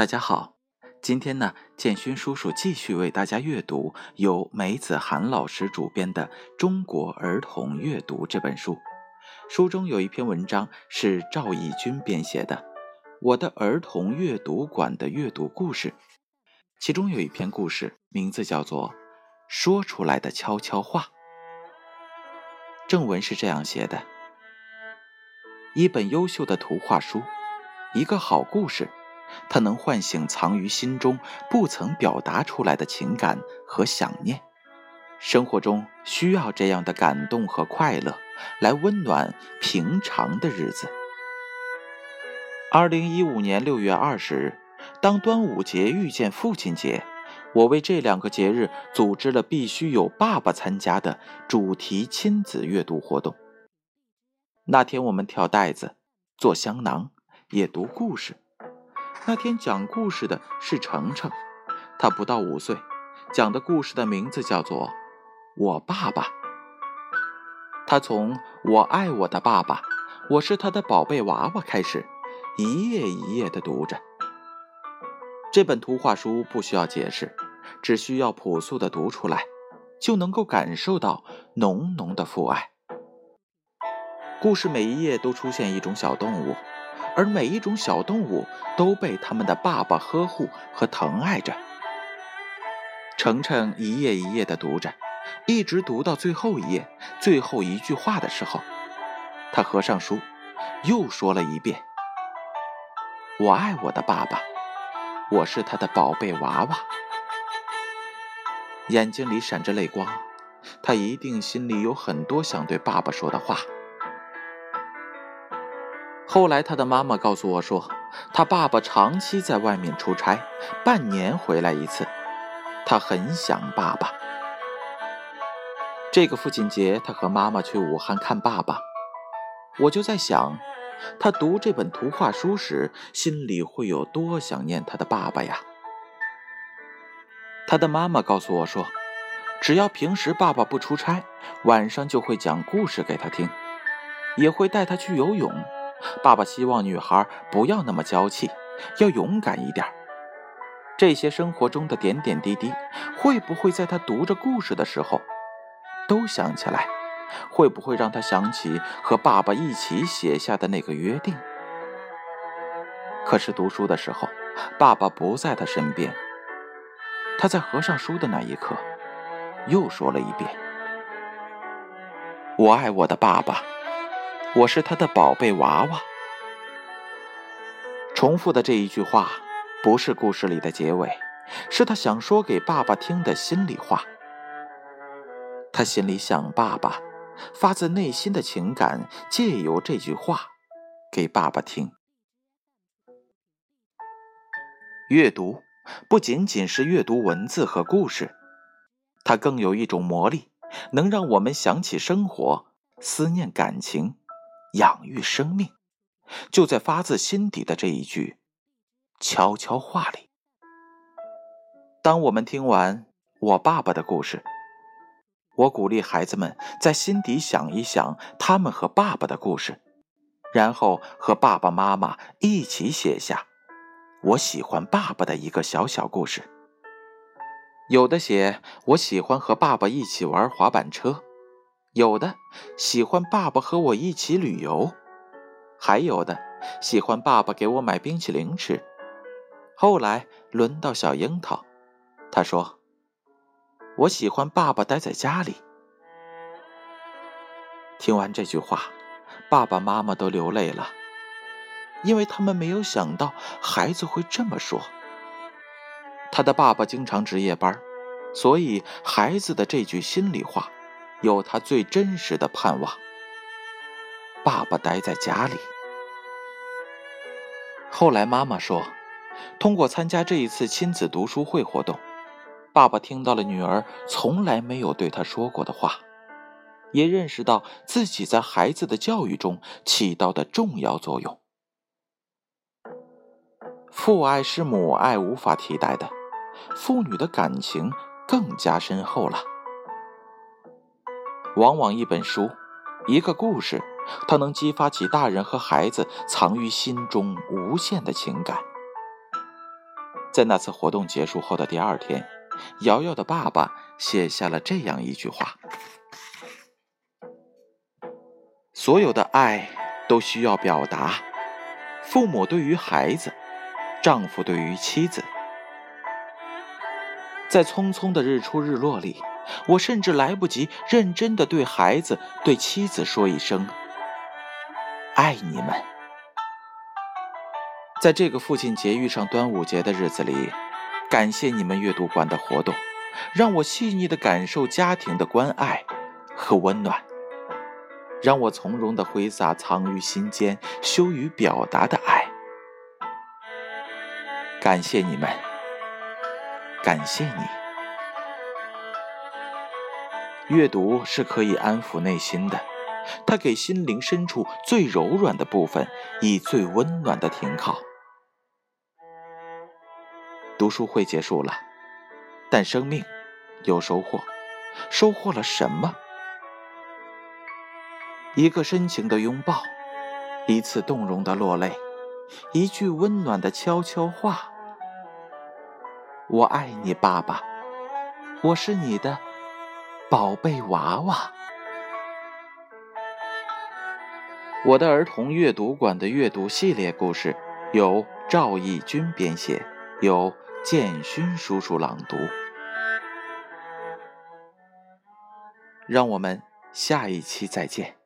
大家好，今天呢，建勋叔叔继续为大家阅读由梅子涵老师主编的《中国儿童阅读》这本书。书中有一篇文章是赵义军编写的《我的儿童阅读馆的阅读故事》，其中有一篇故事名字叫做《说出来的悄悄话》。正文是这样写的：一本优秀的图画书，一个好故事。它能唤醒藏于心中不曾表达出来的情感和想念，生活中需要这样的感动和快乐，来温暖平常的日子。二零一五年六月二十日，当端午节遇见父亲节，我为这两个节日组织了必须有爸爸参加的主题亲子阅读活动。那天我们跳袋子、做香囊，也读故事。那天讲故事的是程程，他不到五岁，讲的故事的名字叫做《我爸爸》。他从“我爱我的爸爸，我是他的宝贝娃娃”开始，一页一页的读着。这本图画书不需要解释，只需要朴素的读出来，就能够感受到浓浓的父爱。故事每一页都出现一种小动物。而每一种小动物都被他们的爸爸呵护和疼爱着。程程一页一页地读着，一直读到最后一页、最后一句话的时候，他合上书，又说了一遍：“我爱我的爸爸，我是他的宝贝娃娃。”眼睛里闪着泪光，他一定心里有很多想对爸爸说的话。后来，他的妈妈告诉我说，他爸爸长期在外面出差，半年回来一次，他很想爸爸。这个父亲节，他和妈妈去武汉看爸爸，我就在想，他读这本图画书时，心里会有多想念他的爸爸呀？他的妈妈告诉我说，只要平时爸爸不出差，晚上就会讲故事给他听，也会带他去游泳。爸爸希望女孩不要那么娇气，要勇敢一点。这些生活中的点点滴滴，会不会在他读着故事的时候都想起来？会不会让他想起和爸爸一起写下的那个约定？可是读书的时候，爸爸不在他身边。他在合上书的那一刻，又说了一遍：“我爱我的爸爸。”我是他的宝贝娃娃。重复的这一句话，不是故事里的结尾，是他想说给爸爸听的心里话。他心里想爸爸，发自内心的情感，借由这句话给爸爸听。阅读不仅仅是阅读文字和故事，它更有一种魔力，能让我们想起生活，思念感情。养育生命，就在发自心底的这一句悄悄话里。当我们听完我爸爸的故事，我鼓励孩子们在心底想一想他们和爸爸的故事，然后和爸爸妈妈一起写下我喜欢爸爸的一个小小故事。有的写我喜欢和爸爸一起玩滑板车。有的喜欢爸爸和我一起旅游，还有的喜欢爸爸给我买冰淇淋吃。后来轮到小樱桃，他说：“我喜欢爸爸待在家里。”听完这句话，爸爸妈妈都流泪了，因为他们没有想到孩子会这么说。他的爸爸经常值夜班，所以孩子的这句心里话。有他最真实的盼望。爸爸待在家里。后来妈妈说，通过参加这一次亲子读书会活动，爸爸听到了女儿从来没有对他说过的话，也认识到自己在孩子的教育中起到的重要作用。父爱是母爱无法替代的，父女的感情更加深厚了。往往一本书，一个故事，它能激发起大人和孩子藏于心中无限的情感。在那次活动结束后的第二天，瑶瑶的爸爸写下了这样一句话：“所有的爱都需要表达，父母对于孩子，丈夫对于妻子。”在匆匆的日出日落里，我甚至来不及认真的对孩子、对妻子说一声“爱你们”。在这个父亲节遇上端午节的日子里，感谢你们阅读馆的活动，让我细腻的感受家庭的关爱和温暖，让我从容的挥洒藏于心间、羞于表达的爱。感谢你们，感谢你。阅读是可以安抚内心的，它给心灵深处最柔软的部分以最温暖的停靠。读书会结束了，但生命有收获。收获了什么？一个深情的拥抱，一次动容的落泪，一句温暖的悄悄话。我爱你，爸爸。我是你的宝贝娃娃。我的儿童阅读馆的阅读系列故事由赵义军编写，由。建勋叔叔朗读，让我们下一期再见。